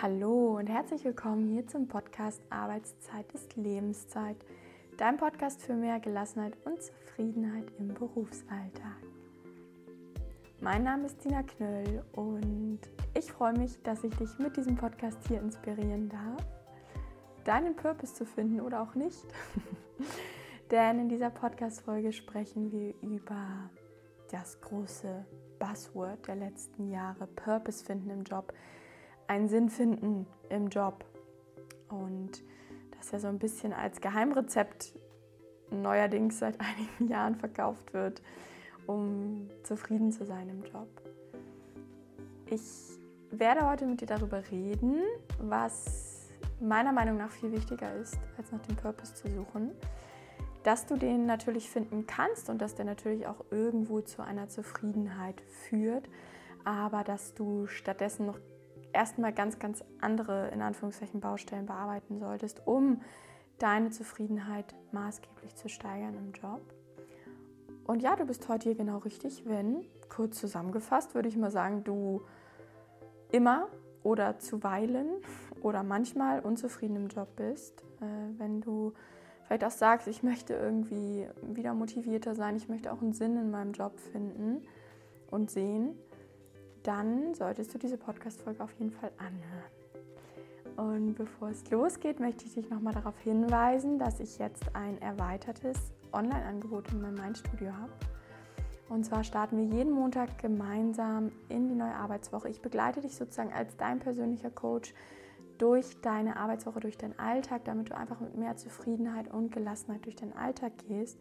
Hallo und herzlich willkommen hier zum Podcast Arbeitszeit ist Lebenszeit, dein Podcast für mehr Gelassenheit und Zufriedenheit im Berufsalltag. Mein Name ist Tina Knöll und ich freue mich, dass ich dich mit diesem Podcast hier inspirieren darf, deinen Purpose zu finden oder auch nicht. Denn in dieser Podcast-Folge sprechen wir über das große Buzzword der letzten Jahre, Purpose finden im Job einen Sinn finden im Job. Und das ja so ein bisschen als Geheimrezept neuerdings seit einigen Jahren verkauft wird, um zufrieden zu sein im Job. Ich werde heute mit dir darüber reden, was meiner Meinung nach viel wichtiger ist, als nach dem Purpose zu suchen. Dass du den natürlich finden kannst und dass der natürlich auch irgendwo zu einer Zufriedenheit führt, aber dass du stattdessen noch erstmal ganz, ganz andere, in Anführungszeichen, Baustellen bearbeiten solltest, um deine Zufriedenheit maßgeblich zu steigern im Job. Und ja, du bist heute hier genau richtig, wenn, kurz zusammengefasst, würde ich mal sagen, du immer oder zuweilen oder manchmal unzufrieden im Job bist, äh, wenn du vielleicht auch sagst, ich möchte irgendwie wieder motivierter sein, ich möchte auch einen Sinn in meinem Job finden und sehen dann solltest du diese Podcast-Folge auf jeden Fall anhören. Und bevor es losgeht, möchte ich dich nochmal darauf hinweisen, dass ich jetzt ein erweitertes Online-Angebot in meinem Mindstudio habe. Und zwar starten wir jeden Montag gemeinsam in die neue Arbeitswoche. Ich begleite dich sozusagen als dein persönlicher Coach durch deine Arbeitswoche, durch deinen Alltag, damit du einfach mit mehr Zufriedenheit und Gelassenheit durch deinen Alltag gehst.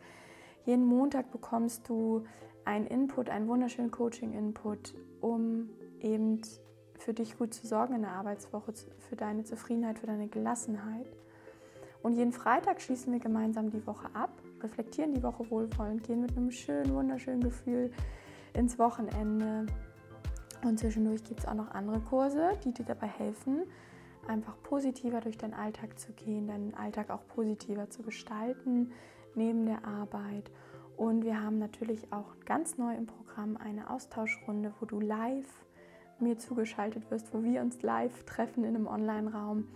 Jeden Montag bekommst du einen Input, einen wunderschönen Coaching-Input, um eben für dich gut zu sorgen in der Arbeitswoche, für deine Zufriedenheit, für deine Gelassenheit. Und jeden Freitag schließen wir gemeinsam die Woche ab, reflektieren die Woche wohlwollend, gehen mit einem schönen, wunderschönen Gefühl ins Wochenende. Und zwischendurch gibt es auch noch andere Kurse, die dir dabei helfen, einfach positiver durch deinen Alltag zu gehen, deinen Alltag auch positiver zu gestalten, neben der Arbeit. Und wir haben natürlich auch ganz neu im Programm eine Austauschrunde, wo du live mir zugeschaltet wirst, wo wir uns live treffen in einem Online-Raum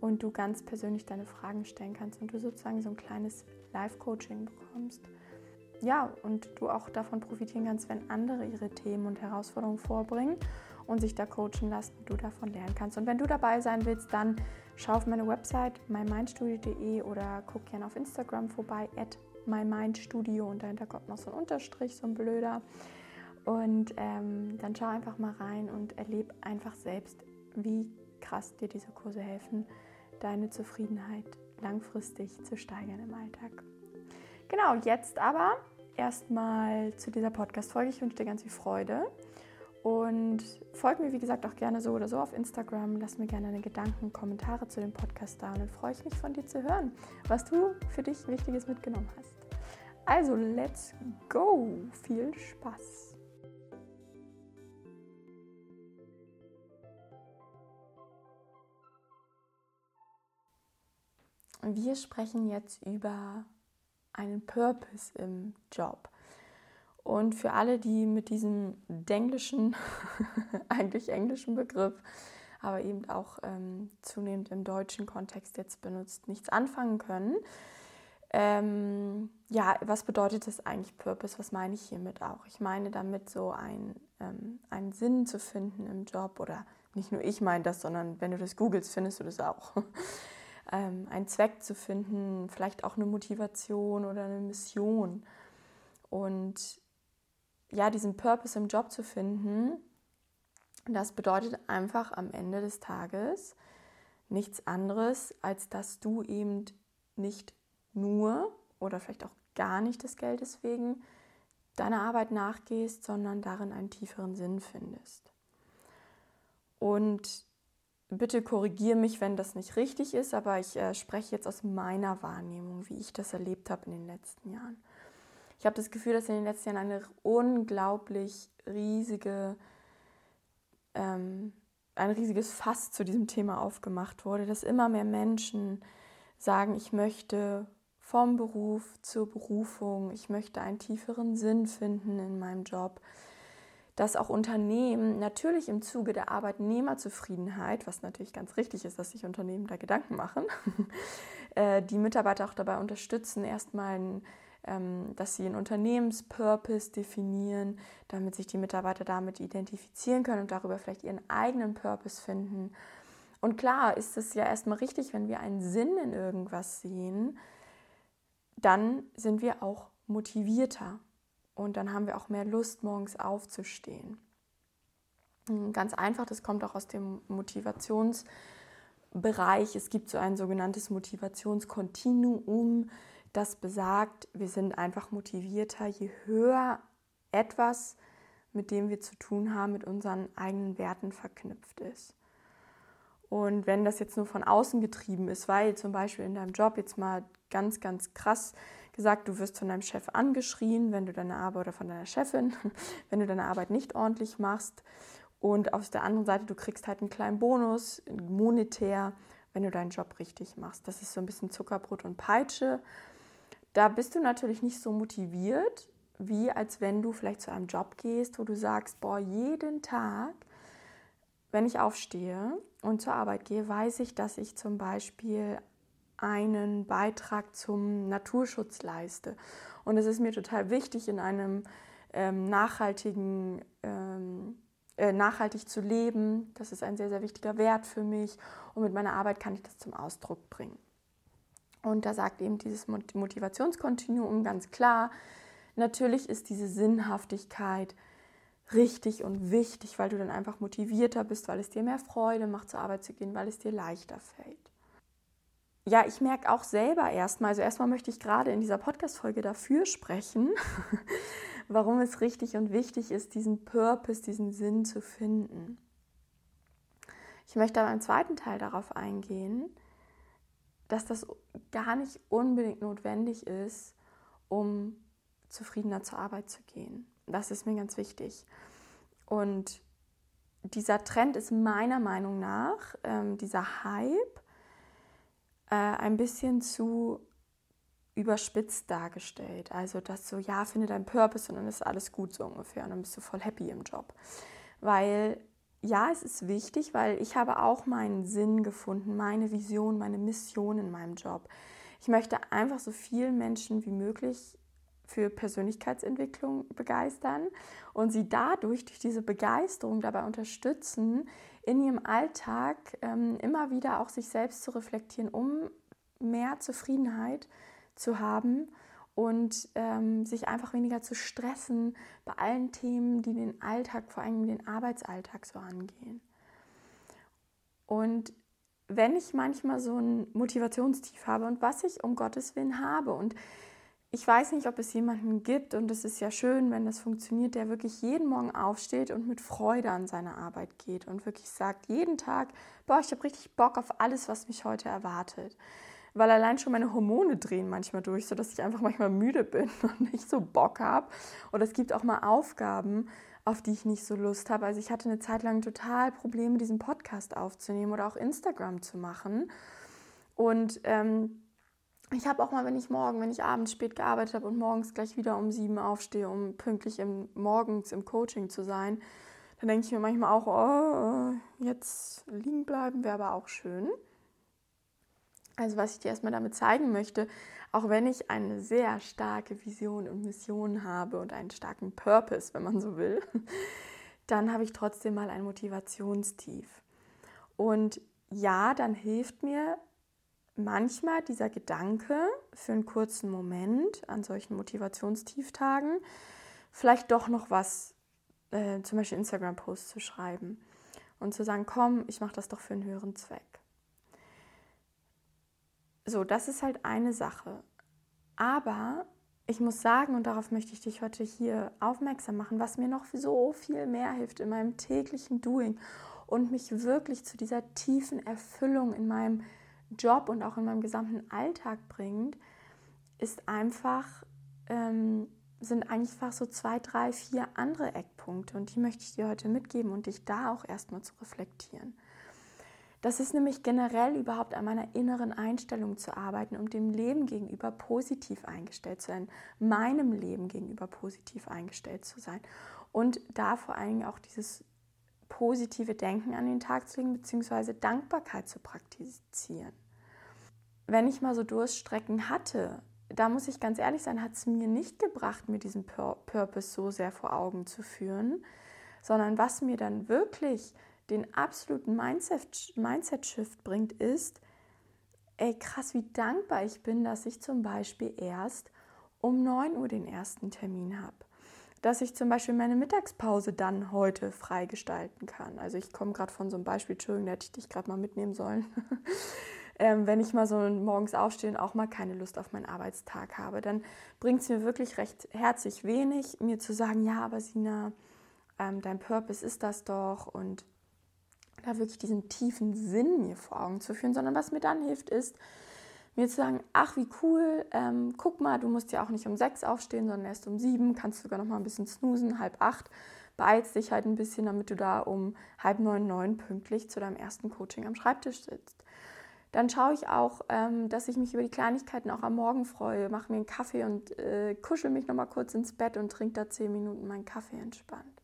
und du ganz persönlich deine Fragen stellen kannst und du sozusagen so ein kleines Live-Coaching bekommst. Ja, und du auch davon profitieren kannst, wenn andere ihre Themen und Herausforderungen vorbringen und sich da coachen lassen, du davon lernen kannst. Und wenn du dabei sein willst, dann schau auf meine Website mymindstudio.de oder guck gerne auf Instagram vorbei, at mymindstudio und dahinter kommt noch so ein Unterstrich, so ein blöder. Und ähm, dann schau einfach mal rein und erlebe einfach selbst, wie krass dir diese Kurse helfen, deine Zufriedenheit langfristig zu steigern im Alltag. Genau, jetzt aber erstmal zu dieser Podcast-Folge. Ich wünsche dir ganz viel Freude und folg mir, wie gesagt, auch gerne so oder so auf Instagram. Lass mir gerne deine Gedanken, Kommentare zu dem Podcast da. Und dann freue ich mich von dir zu hören, was du für dich Wichtiges mitgenommen hast. Also, let's go! Viel Spaß! Wir sprechen jetzt über einen Purpose im Job. Und für alle, die mit diesem denglischen, eigentlich englischen Begriff, aber eben auch ähm, zunehmend im deutschen Kontext jetzt benutzt, nichts anfangen können, ähm, ja, was bedeutet das eigentlich Purpose? Was meine ich hiermit auch? Ich meine damit so ein, ähm, einen Sinn zu finden im Job oder nicht nur ich meine das, sondern wenn du das googelst, findest du das auch. ähm, einen Zweck zu finden, vielleicht auch eine Motivation oder eine Mission. Und ja, diesen Purpose im Job zu finden, das bedeutet einfach am Ende des Tages nichts anderes, als dass du eben nicht nur oder vielleicht auch gar nicht des Geldes wegen deiner Arbeit nachgehst, sondern darin einen tieferen Sinn findest. Und bitte korrigiere mich, wenn das nicht richtig ist, aber ich äh, spreche jetzt aus meiner Wahrnehmung, wie ich das erlebt habe in den letzten Jahren. Ich habe das Gefühl, dass in den letzten Jahren eine unglaublich riesige, ähm, ein riesiges Fass zu diesem Thema aufgemacht wurde, dass immer mehr Menschen sagen, ich möchte vom Beruf zur Berufung, ich möchte einen tieferen Sinn finden in meinem Job, dass auch Unternehmen natürlich im Zuge der Arbeitnehmerzufriedenheit, was natürlich ganz richtig ist, dass sich Unternehmen da Gedanken machen, äh, die Mitarbeiter auch dabei unterstützen, erstmal, ähm, dass sie einen Unternehmenspurpose definieren, damit sich die Mitarbeiter damit identifizieren können und darüber vielleicht ihren eigenen Purpose finden. Und klar ist es ja erstmal richtig, wenn wir einen Sinn in irgendwas sehen, dann sind wir auch motivierter und dann haben wir auch mehr Lust, morgens aufzustehen. Hm, ganz einfach, das kommt auch aus dem Motivationsbereich. Es gibt so ein sogenanntes Motivationskontinuum, das besagt, wir sind einfach motivierter, je höher etwas, mit dem wir zu tun haben, mit unseren eigenen Werten verknüpft ist. Und wenn das jetzt nur von außen getrieben ist, weil zum Beispiel in deinem Job jetzt mal ganz, ganz krass gesagt, du wirst von deinem Chef angeschrien, wenn du deine Arbeit oder von deiner Chefin, wenn du deine Arbeit nicht ordentlich machst. Und auf der anderen Seite, du kriegst halt einen kleinen Bonus, monetär, wenn du deinen Job richtig machst. Das ist so ein bisschen Zuckerbrot und Peitsche. Da bist du natürlich nicht so motiviert, wie als wenn du vielleicht zu einem Job gehst, wo du sagst, boah, jeden Tag, wenn ich aufstehe und zur Arbeit gehe, weiß ich, dass ich zum Beispiel einen Beitrag zum Naturschutz leiste. Und es ist mir total wichtig, in einem ähm, nachhaltigen, ähm, äh, nachhaltig zu leben. Das ist ein sehr, sehr wichtiger Wert für mich. Und mit meiner Arbeit kann ich das zum Ausdruck bringen. Und da sagt eben dieses Motivationskontinuum ganz klar, natürlich ist diese Sinnhaftigkeit richtig und wichtig, weil du dann einfach motivierter bist, weil es dir mehr Freude macht, zur Arbeit zu gehen, weil es dir leichter fällt ja, ich merke auch selber erstmal, also erstmal möchte ich gerade in dieser Podcast-Folge dafür sprechen, warum es richtig und wichtig ist, diesen Purpose, diesen Sinn zu finden. Ich möchte aber im zweiten Teil darauf eingehen, dass das gar nicht unbedingt notwendig ist, um zufriedener zur Arbeit zu gehen. Das ist mir ganz wichtig. Und dieser Trend ist meiner Meinung nach, ähm, dieser Hype, äh, ein bisschen zu überspitzt dargestellt. Also, dass so, ja, finde deinen Purpose und dann ist alles gut so ungefähr und dann bist du voll happy im Job. Weil, ja, es ist wichtig, weil ich habe auch meinen Sinn gefunden, meine Vision, meine Mission in meinem Job. Ich möchte einfach so vielen Menschen wie möglich für Persönlichkeitsentwicklung begeistern und sie dadurch durch diese Begeisterung dabei unterstützen, in ihrem Alltag ähm, immer wieder auch sich selbst zu reflektieren, um mehr Zufriedenheit zu haben und ähm, sich einfach weniger zu stressen bei allen Themen, die den Alltag, vor allem den Arbeitsalltag so angehen. Und wenn ich manchmal so ein Motivationstief habe und was ich um Gottes Willen habe und ich weiß nicht, ob es jemanden gibt, und es ist ja schön, wenn das funktioniert, der wirklich jeden Morgen aufsteht und mit Freude an seine Arbeit geht und wirklich sagt, jeden Tag, boah, ich habe richtig Bock auf alles, was mich heute erwartet. Weil allein schon meine Hormone drehen manchmal durch, sodass ich einfach manchmal müde bin und nicht so Bock habe. Oder es gibt auch mal Aufgaben, auf die ich nicht so Lust habe. Also ich hatte eine Zeit lang total Probleme, diesen Podcast aufzunehmen oder auch Instagram zu machen. Und ähm, ich habe auch mal, wenn ich morgen, wenn ich abends spät gearbeitet habe und morgens gleich wieder um sieben aufstehe, um pünktlich im, morgens im Coaching zu sein, dann denke ich mir manchmal auch, oh, jetzt liegen bleiben wäre aber auch schön. Also was ich dir erstmal damit zeigen möchte, auch wenn ich eine sehr starke Vision und Mission habe und einen starken Purpose, wenn man so will, dann habe ich trotzdem mal ein Motivationstief. Und ja, dann hilft mir manchmal dieser Gedanke für einen kurzen Moment an solchen Motivationstieftagen, vielleicht doch noch was, äh, zum Beispiel Instagram-Post zu schreiben und zu sagen, komm, ich mache das doch für einen höheren Zweck. So, das ist halt eine Sache. Aber ich muss sagen, und darauf möchte ich dich heute hier aufmerksam machen, was mir noch so viel mehr hilft in meinem täglichen Doing und mich wirklich zu dieser tiefen Erfüllung in meinem Job und auch in meinem gesamten Alltag bringt, ist einfach, ähm, sind einfach so zwei, drei, vier andere Eckpunkte und die möchte ich dir heute mitgeben und dich da auch erstmal zu reflektieren. Das ist nämlich generell überhaupt an meiner inneren Einstellung zu arbeiten, um dem Leben gegenüber positiv eingestellt zu sein, meinem Leben gegenüber positiv eingestellt zu sein. Und da vor allen Dingen auch dieses positive Denken an den Tag zu legen, beziehungsweise Dankbarkeit zu praktizieren. Wenn ich mal so Durststrecken hatte, da muss ich ganz ehrlich sein, hat es mir nicht gebracht, mir diesen Pur Purpose so sehr vor Augen zu führen, sondern was mir dann wirklich den absoluten Mindset-Shift Mindset bringt, ist, ey krass, wie dankbar ich bin, dass ich zum Beispiel erst um 9 Uhr den ersten Termin habe. Dass ich zum Beispiel meine Mittagspause dann heute freigestalten kann. Also ich komme gerade von so einem Beispiel, Entschuldigung, da hätte ich dich gerade mal mitnehmen sollen. ähm, wenn ich mal so morgens aufstehe und auch mal keine Lust auf meinen Arbeitstag habe, dann bringt es mir wirklich recht herzlich wenig, mir zu sagen, ja, aber Sina, ähm, dein Purpose ist das doch und da wirklich diesen tiefen Sinn mir vor Augen zu führen, sondern was mir dann hilft, ist, mir zu sagen, ach wie cool, ähm, guck mal, du musst ja auch nicht um sechs aufstehen, sondern erst um sieben, kannst sogar noch mal ein bisschen snoosen, halb acht, beeilst dich halt ein bisschen, damit du da um halb neun, neun pünktlich zu deinem ersten Coaching am Schreibtisch sitzt. Dann schaue ich auch, ähm, dass ich mich über die Kleinigkeiten auch am Morgen freue, mache mir einen Kaffee und äh, kuschel mich noch mal kurz ins Bett und trinke da zehn Minuten meinen Kaffee entspannt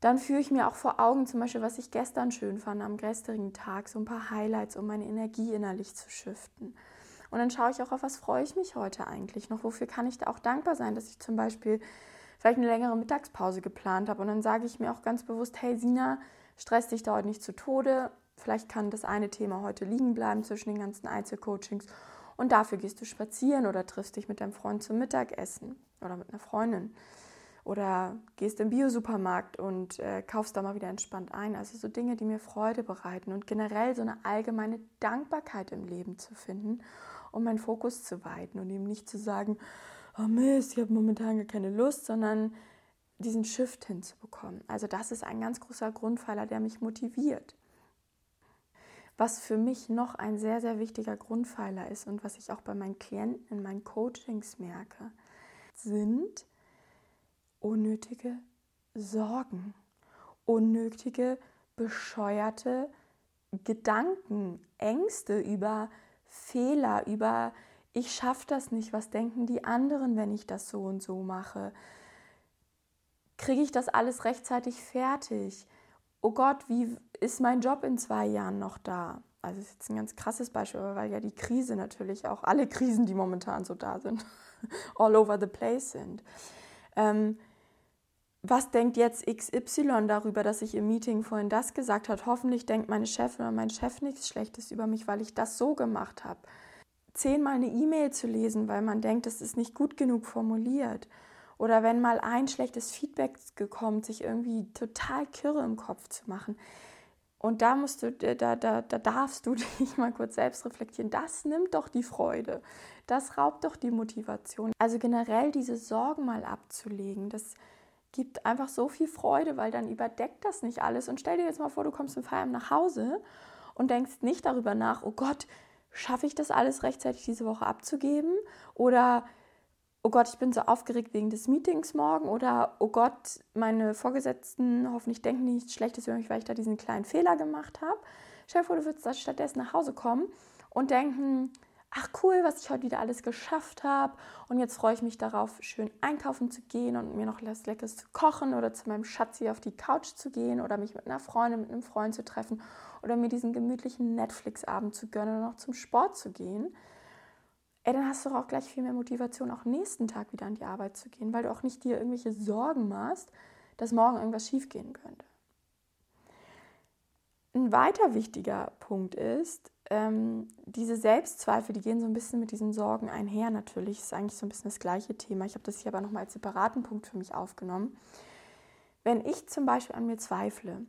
dann führe ich mir auch vor Augen zum Beispiel, was ich gestern schön fand am gestrigen Tag, so ein paar Highlights, um meine Energie innerlich zu shiften. Und dann schaue ich auch auf, was freue ich mich heute eigentlich noch, wofür kann ich da auch dankbar sein, dass ich zum Beispiel vielleicht eine längere Mittagspause geplant habe. Und dann sage ich mir auch ganz bewusst, hey Sina, stress dich da heute nicht zu Tode. Vielleicht kann das eine Thema heute liegen bleiben zwischen den ganzen Einzelcoachings. Und dafür gehst du spazieren oder triffst dich mit deinem Freund zum Mittagessen oder mit einer Freundin oder gehst im Biosupermarkt und äh, kaufst da mal wieder entspannt ein. Also so Dinge, die mir Freude bereiten und generell so eine allgemeine Dankbarkeit im Leben zu finden, um meinen Fokus zu weiten und eben nicht zu sagen, oh Mist, ich habe momentan gar keine Lust, sondern diesen Shift hinzubekommen. Also das ist ein ganz großer Grundpfeiler, der mich motiviert. Was für mich noch ein sehr, sehr wichtiger Grundpfeiler ist und was ich auch bei meinen Klienten in meinen Coachings merke, sind unnötige Sorgen, unnötige, bescheuerte Gedanken, Ängste über Fehler, über ich schaffe das nicht, was denken die anderen, wenn ich das so und so mache? Kriege ich das alles rechtzeitig fertig? Oh Gott, wie ist mein Job in zwei Jahren noch da? Also das ist jetzt ein ganz krasses Beispiel, weil ja die Krise natürlich auch alle Krisen, die momentan so da sind, all over the place sind. Ähm, was denkt jetzt XY darüber, dass ich im Meeting vorhin das gesagt habe? Hoffentlich denkt meine Chefin oder mein Chef nichts Schlechtes über mich, weil ich das so gemacht habe. Zehnmal eine E-Mail zu lesen, weil man denkt, es ist nicht gut genug formuliert. Oder wenn mal ein schlechtes Feedback gekommen, sich irgendwie total kirre im Kopf zu machen. Und da musst du, da, da, da darfst du dich mal kurz selbst reflektieren. Das nimmt doch die Freude. Das raubt doch die Motivation. Also generell diese Sorgen mal abzulegen, das gibt einfach so viel Freude, weil dann überdeckt das nicht alles. Und stell dir jetzt mal vor, du kommst im Feierabend nach Hause und denkst nicht darüber nach, oh Gott, schaffe ich das alles rechtzeitig diese Woche abzugeben? Oder, oh Gott, ich bin so aufgeregt wegen des Meetings morgen? Oder, oh Gott, meine Vorgesetzten hoffentlich denken nichts Schlechtes über mich, weil ich da diesen kleinen Fehler gemacht habe. Stell dir vor, du würdest stattdessen nach Hause kommen und denken, ach cool, was ich heute wieder alles geschafft habe. Und jetzt freue ich mich darauf, schön einkaufen zu gehen und mir noch was Leckeres zu kochen oder zu meinem Schatzi auf die Couch zu gehen oder mich mit einer Freundin, mit einem Freund zu treffen oder mir diesen gemütlichen Netflix-Abend zu gönnen oder noch zum Sport zu gehen. Ey, dann hast du auch gleich viel mehr Motivation, auch nächsten Tag wieder an die Arbeit zu gehen, weil du auch nicht dir irgendwelche Sorgen machst, dass morgen irgendwas schiefgehen könnte. Ein weiter wichtiger Punkt ist, ähm, diese Selbstzweifel, die gehen so ein bisschen mit diesen Sorgen einher natürlich. Ist eigentlich so ein bisschen das gleiche Thema. Ich habe das hier aber nochmal als separaten Punkt für mich aufgenommen. Wenn ich zum Beispiel an mir zweifle,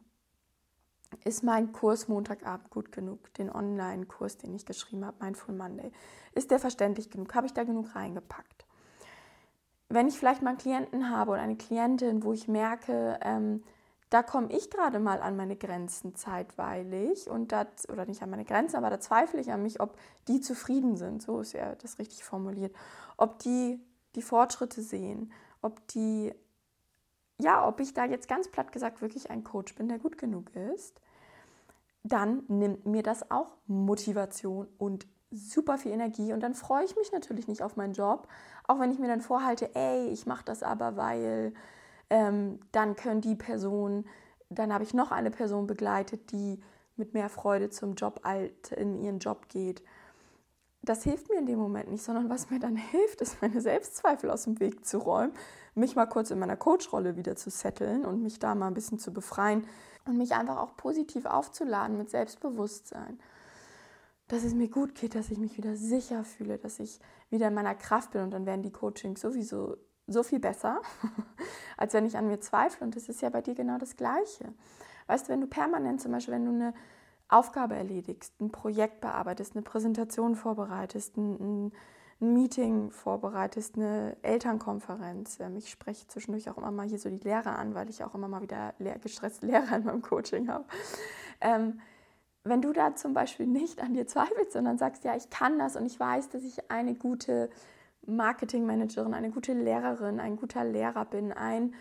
ist mein Kurs Montagabend gut genug, den Online-Kurs, den ich geschrieben habe, Mindful Monday, ist der verständlich genug? Habe ich da genug reingepackt? Wenn ich vielleicht mal einen Klienten habe oder eine Klientin, wo ich merke, ähm, da komme ich gerade mal an meine Grenzen zeitweilig und das, oder nicht an meine Grenzen, aber da zweifle ich an mich, ob die zufrieden sind, so ist ja das richtig formuliert, ob die die Fortschritte sehen, ob die, ja, ob ich da jetzt ganz platt gesagt wirklich ein Coach bin, der gut genug ist, dann nimmt mir das auch Motivation und super viel Energie. Und dann freue ich mich natürlich nicht auf meinen Job, auch wenn ich mir dann vorhalte, ey, ich mache das aber, weil ähm, dann können die Personen, dann habe ich noch eine Person begleitet, die mit mehr Freude zum Job alt in ihren Job geht. Das hilft mir in dem Moment nicht, sondern was mir dann hilft, ist meine Selbstzweifel aus dem Weg zu räumen, mich mal kurz in meiner Coach-Rolle wieder zu setteln und mich da mal ein bisschen zu befreien und mich einfach auch positiv aufzuladen mit Selbstbewusstsein dass es mir gut geht, dass ich mich wieder sicher fühle, dass ich wieder in meiner Kraft bin und dann werden die Coachings sowieso so viel besser, als wenn ich an mir zweifle. Und das ist ja bei dir genau das Gleiche. Weißt du, wenn du permanent zum Beispiel, wenn du eine Aufgabe erledigst, ein Projekt bearbeitest, eine Präsentation vorbereitest, ein, ein Meeting vorbereitest, eine Elternkonferenz. Ähm, ich spreche zwischendurch auch immer mal hier so die Lehrer an, weil ich auch immer mal wieder gestresste Lehrer in meinem Coaching habe. Ähm, wenn du da zum Beispiel nicht an dir zweifelst, sondern sagst, ja, ich kann das und ich weiß, dass ich eine gute Marketingmanagerin, eine gute Lehrerin, ein guter Lehrer bin, ein,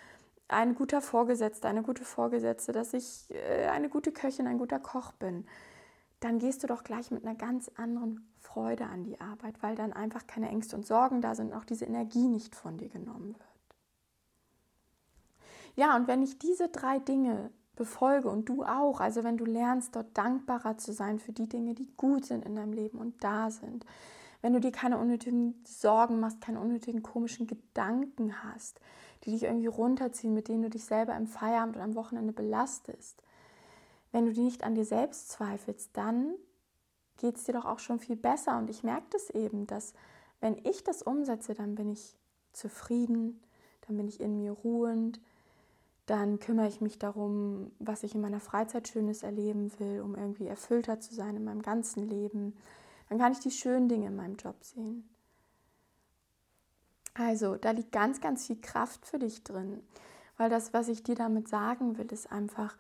ein guter Vorgesetzter, eine gute Vorgesetzte, dass ich äh, eine gute Köchin, ein guter Koch bin, dann gehst du doch gleich mit einer ganz anderen Freude an die Arbeit, weil dann einfach keine Ängste und Sorgen da sind und auch diese Energie nicht von dir genommen wird. Ja, und wenn ich diese drei Dinge befolge und du auch. Also wenn du lernst, dort dankbarer zu sein für die Dinge, die gut sind in deinem Leben und da sind. Wenn du dir keine unnötigen Sorgen machst, keine unnötigen komischen Gedanken hast, die dich irgendwie runterziehen, mit denen du dich selber im Feierabend oder am Wochenende belastest. Wenn du die nicht an dir selbst zweifelst, dann geht es dir doch auch schon viel besser. Und ich merke das eben, dass wenn ich das umsetze, dann bin ich zufrieden, dann bin ich in mir ruhend, dann kümmere ich mich darum, was ich in meiner Freizeit Schönes erleben will, um irgendwie erfüllter zu sein in meinem ganzen Leben. Dann kann ich die schönen Dinge in meinem Job sehen. Also, da liegt ganz, ganz viel Kraft für dich drin. Weil das, was ich dir damit sagen will, ist einfach,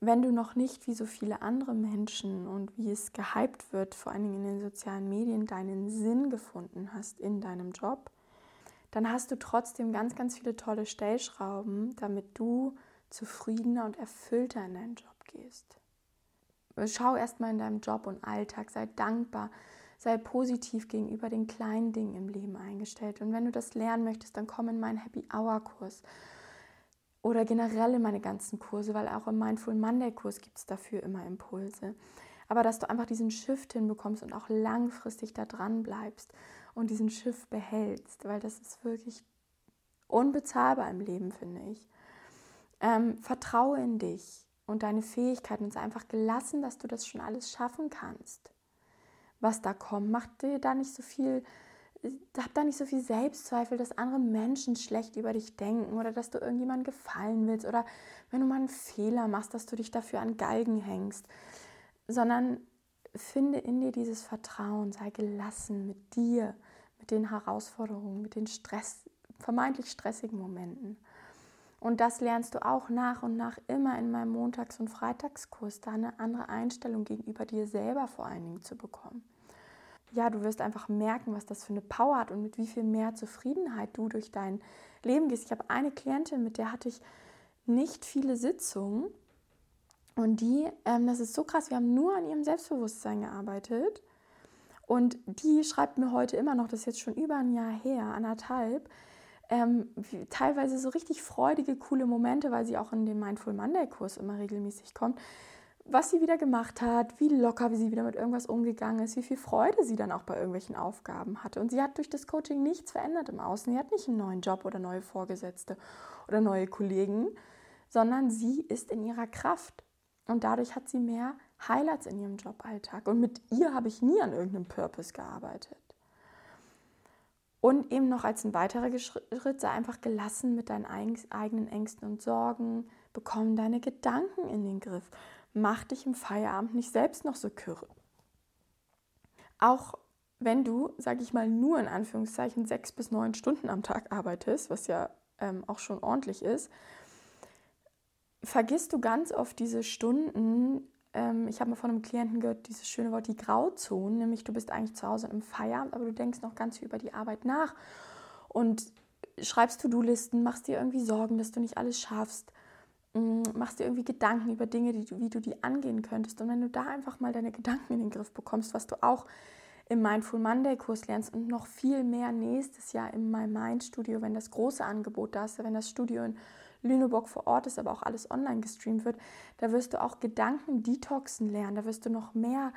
wenn du noch nicht wie so viele andere Menschen und wie es gehypt wird, vor allen Dingen in den sozialen Medien, deinen Sinn gefunden hast in deinem Job, dann hast du trotzdem ganz, ganz viele tolle Stellschrauben, damit du zufriedener und erfüllter in deinen Job gehst. Schau erstmal in deinem Job und Alltag, sei dankbar, sei positiv gegenüber den kleinen Dingen im Leben eingestellt. Und wenn du das lernen möchtest, dann komm in meinen Happy Hour Kurs oder generell in meine ganzen Kurse, weil auch im Mindful Monday Kurs gibt es dafür immer Impulse. Aber dass du einfach diesen Shift hinbekommst und auch langfristig da dran bleibst und diesen Schiff behältst, weil das ist wirklich unbezahlbar im Leben, finde ich. Ähm, vertraue in dich und deine Fähigkeiten und sei einfach gelassen, dass du das schon alles schaffen kannst. Was da kommt, mach dir da nicht so viel, hab da nicht so viel Selbstzweifel, dass andere Menschen schlecht über dich denken oder dass du irgendjemandem gefallen willst oder wenn du mal einen Fehler machst, dass du dich dafür an Galgen hängst, sondern finde in dir dieses Vertrauen, sei gelassen mit dir, mit den Herausforderungen, mit den Stress, vermeintlich stressigen Momenten. Und das lernst du auch nach und nach immer in meinem Montags- und Freitagskurs, da eine andere Einstellung gegenüber dir selber vor allen Dingen zu bekommen. Ja, du wirst einfach merken, was das für eine Power hat und mit wie viel mehr Zufriedenheit du durch dein Leben gehst. Ich habe eine Klientin, mit der hatte ich nicht viele Sitzungen und die, ähm, das ist so krass, wir haben nur an ihrem Selbstbewusstsein gearbeitet. Und die schreibt mir heute immer noch, das ist jetzt schon über ein Jahr her, anderthalb, ähm, teilweise so richtig freudige, coole Momente, weil sie auch in den Mindful Monday Kurs immer regelmäßig kommt, was sie wieder gemacht hat, wie locker sie wieder mit irgendwas umgegangen ist, wie viel Freude sie dann auch bei irgendwelchen Aufgaben hatte. Und sie hat durch das Coaching nichts verändert im Außen. Sie hat nicht einen neuen Job oder neue Vorgesetzte oder neue Kollegen, sondern sie ist in ihrer Kraft. Und dadurch hat sie mehr Highlights in ihrem Joballtag. Und mit ihr habe ich nie an irgendeinem Purpose gearbeitet. Und eben noch als ein weiterer Schritt, sei einfach gelassen mit deinen eigenen Ängsten und Sorgen. Bekomm deine Gedanken in den Griff. Mach dich im Feierabend nicht selbst noch so kürre. Auch wenn du, sage ich mal, nur in Anführungszeichen sechs bis neun Stunden am Tag arbeitest, was ja ähm, auch schon ordentlich ist, vergisst du ganz oft diese Stunden. Ähm, ich habe mal von einem Klienten gehört, dieses schöne Wort, die Grauzonen, nämlich du bist eigentlich zu Hause im Feierabend, aber du denkst noch ganz viel über die Arbeit nach und schreibst To-Do-Listen, machst dir irgendwie Sorgen, dass du nicht alles schaffst. mm, machst dir irgendwie Gedanken über Dinge, die wie du die angehen könntest. Und wenn du da einfach mal deine Gedanken in den Griff bekommst, was du auch im Mindful Monday Kurs lernst und noch viel mehr nächstes Jahr im My Mind Studio, wenn das große Angebot da ist, wenn das Studio in Lüneburg vor Ort ist, aber auch alles online gestreamt wird, da wirst du auch Gedanken detoxen lernen, da wirst du noch mehr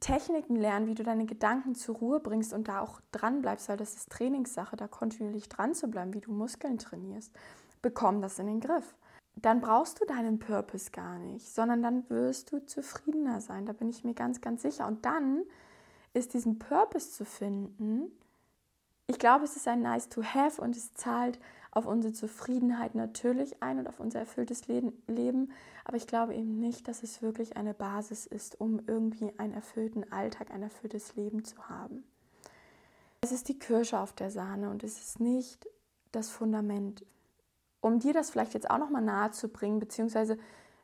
Techniken lernen, wie du deine Gedanken zur Ruhe bringst und da auch dran bleibst, weil das ist Trainingssache, da kontinuierlich dran zu bleiben, wie du Muskeln trainierst. Bekomm das in den Griff. Dann brauchst du deinen Purpose gar nicht, sondern dann wirst du zufriedener sein. Da bin ich mir ganz, ganz sicher. Und dann ist diesen Purpose zu finden, ich glaube, es ist ein nice to have und es zahlt auf unsere Zufriedenheit natürlich ein und auf unser erfülltes Leben. Aber ich glaube eben nicht, dass es wirklich eine Basis ist, um irgendwie einen erfüllten Alltag, ein erfülltes Leben zu haben. Es ist die Kirsche auf der Sahne und es ist nicht das Fundament. Um dir das vielleicht jetzt auch nochmal nahe zu bringen, beziehungsweise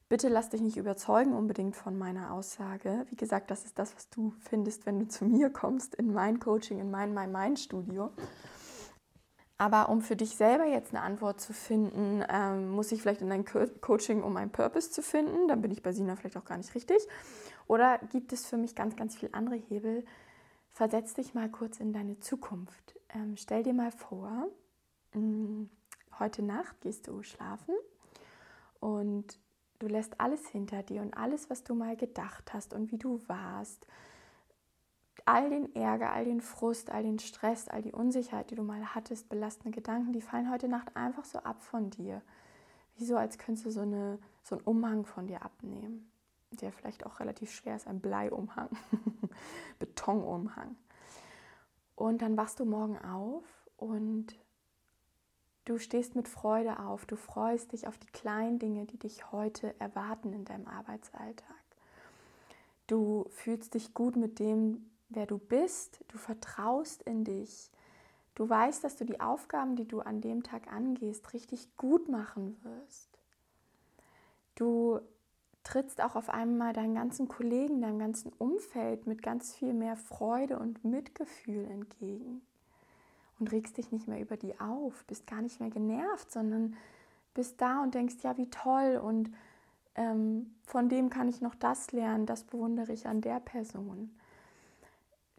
bitte lass dich nicht überzeugen unbedingt von meiner Aussage. Wie gesagt, das ist das, was du findest, wenn du zu mir kommst in mein Coaching, in mein My Mind Studio. Aber um für dich selber jetzt eine Antwort zu finden, ähm, muss ich vielleicht in dein Co Coaching, um einen Purpose zu finden. Dann bin ich bei Sina vielleicht auch gar nicht richtig. Oder gibt es für mich ganz, ganz viele andere Hebel? Versetz dich mal kurz in deine Zukunft. Ähm, stell dir mal vor, mh, mm, heute Nacht gehst du schlafen und du lässt alles hinter dir und alles, was du mal gedacht hast und wie du warst all den Ärger, all den Frust, all den Stress, all die Unsicherheit, die du mal hattest, belastende Gedanken, die fallen heute Nacht einfach so ab von dir. Wie so, als könntest du so, eine, so einen Umhang von dir abnehmen, der vielleicht auch relativ schwer ist, ein Bleiumhang, Betonumhang. Und dann wachst du morgen auf und du stehst mit Freude auf. Du freust dich auf die kleinen Dinge, die dich heute erwarten in deinem Arbeitsalltag. Du fühlst dich gut mit dem, wer du bist, du vertraust in dich, du weißt, dass du die Aufgaben, die du an dem Tag angehst, richtig gut machen wirst. Du trittst auch auf einmal deinen ganzen Kollegen, deinem ganzen Umfeld mit ganz viel mehr Freude und Mitgefühl entgegen. Und regst dich nicht mehr über die auf, bist gar nicht mehr genervt, sondern bist da und denkst, ja, wie toll und ähm, von dem kann ich noch das lernen, das bewundere ich an der Person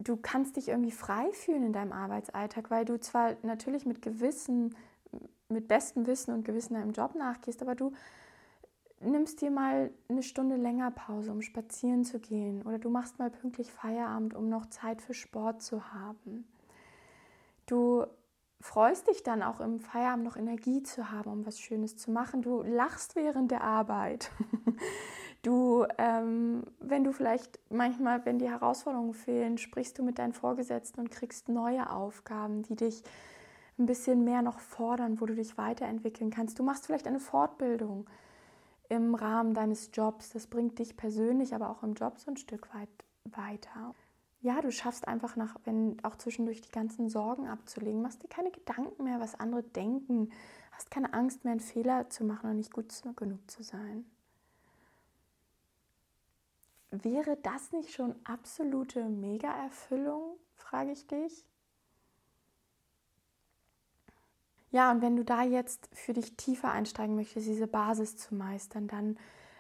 du kannst dich irgendwie frei fühlen in deinem Arbeitsalltag, weil du zwar natürlich mit Gewissen, mit bestem Wissen und Gewissen deinem Job nachgehst, aber du nimmst dir mal eine Stunde länger Pause, um spazieren zu gehen oder du machst mal pünktlich Feierabend, um noch Zeit für Sport zu haben. Du freust dich dann auch im Feierabend noch Energie zu haben, um was Schönes zu machen. Du lachst während der Arbeit. Du, ähm, wenn du vielleicht manchmal, wenn die Herausforderungen fehlen, sprichst du mit deinen Vorgesetzten und kriegst neue Aufgaben, die dich ein bisschen mehr noch fordern, wo du dich weiterentwickeln kannst. Du machst vielleicht eine Fortbildung im Rahmen deines Jobs. Das bringt dich persönlich, aber auch im Job so ein Stück weit weiter. Ja, du schaffst einfach nach, wenn auch zwischendurch die ganzen Sorgen abzulegen, machst dir keine Gedanken mehr, was andere denken, hast keine Angst mehr, einen Fehler zu machen und nicht gut genug zu sein wäre das nicht schon absolute Mega-Erfüllung, frage ich dich? Ja, und wenn du da jetzt für dich tiefer einsteigen möchtest, diese Basis zu meistern, dann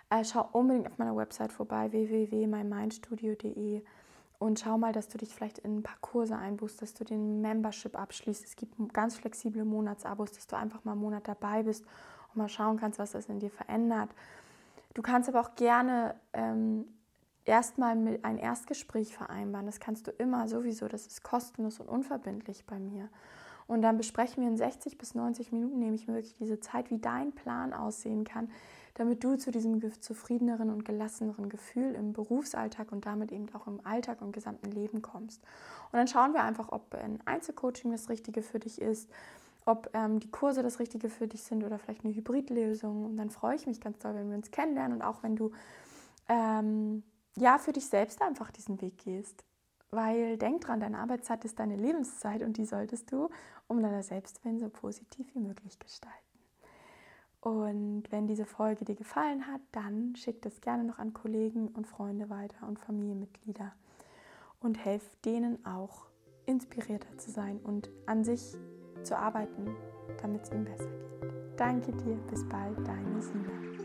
äh, schau unbedingt auf meiner Website vorbei, www.mymindstudio.de und schau mal, dass du dich vielleicht in ein paar Kurse einbuchst, dass du den Membership abschließt. Es gibt ganz flexible Monatsabos, dass du einfach mal einen Monat dabei bist und mal schauen kannst, was das in dir verändert. Du kannst aber auch gerne ähm, erstmal ein Erstgespräch vereinbaren. Das kannst du immer sowieso. Das ist kostenlos und unverbindlich bei mir. Und dann besprechen wir in 60 bis 90 Minuten, nehme ich mir wirklich diese Zeit, wie dein Plan aussehen kann, damit du zu diesem zufriedeneren und gelasseneren Gefühl im Berufsalltag und damit eben auch im Alltag und gesamten Leben kommst. Und dann schauen wir einfach, ob ein Einzelcoaching das Richtige für dich ist, ob ähm, die Kurse das Richtige für dich sind oder vielleicht eine Hybridlösung. Und dann freue ich mich ganz doll, wenn wir uns kennenlernen und auch wenn du ähm, ja, für dich selbst einfach diesen Weg gehst. Weil denk dran, deine Arbeitszeit ist deine Lebenszeit und die solltest du um deiner Selbstwillen so positiv wie möglich gestalten. Und wenn diese Folge dir gefallen hat, dann schick das gerne noch an Kollegen und Freunde weiter und Familienmitglieder und helf denen auch inspirierter zu sein und an sich zu arbeiten, damit es ihnen besser geht. Danke dir, bis bald, deine Sina.